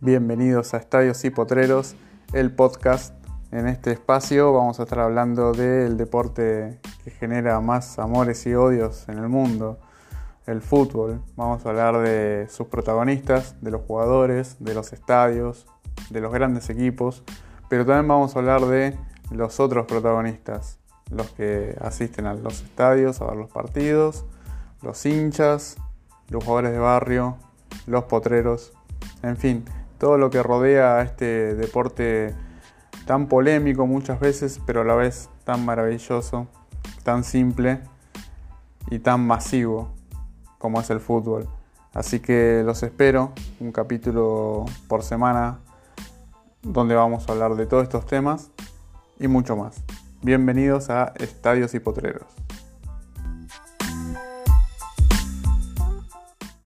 Bienvenidos a Estadios y Potreros, el podcast. En este espacio vamos a estar hablando del deporte que genera más amores y odios en el mundo, el fútbol. Vamos a hablar de sus protagonistas, de los jugadores, de los estadios, de los grandes equipos, pero también vamos a hablar de los otros protagonistas, los que asisten a los estadios a ver los partidos, los hinchas, los jugadores de barrio, los potreros, en fin, todo lo que rodea a este deporte tan polémico muchas veces, pero a la vez tan maravilloso, tan simple y tan masivo como es el fútbol. Así que los espero, un capítulo por semana donde vamos a hablar de todos estos temas y mucho más. Bienvenidos a Estadios y Potreros.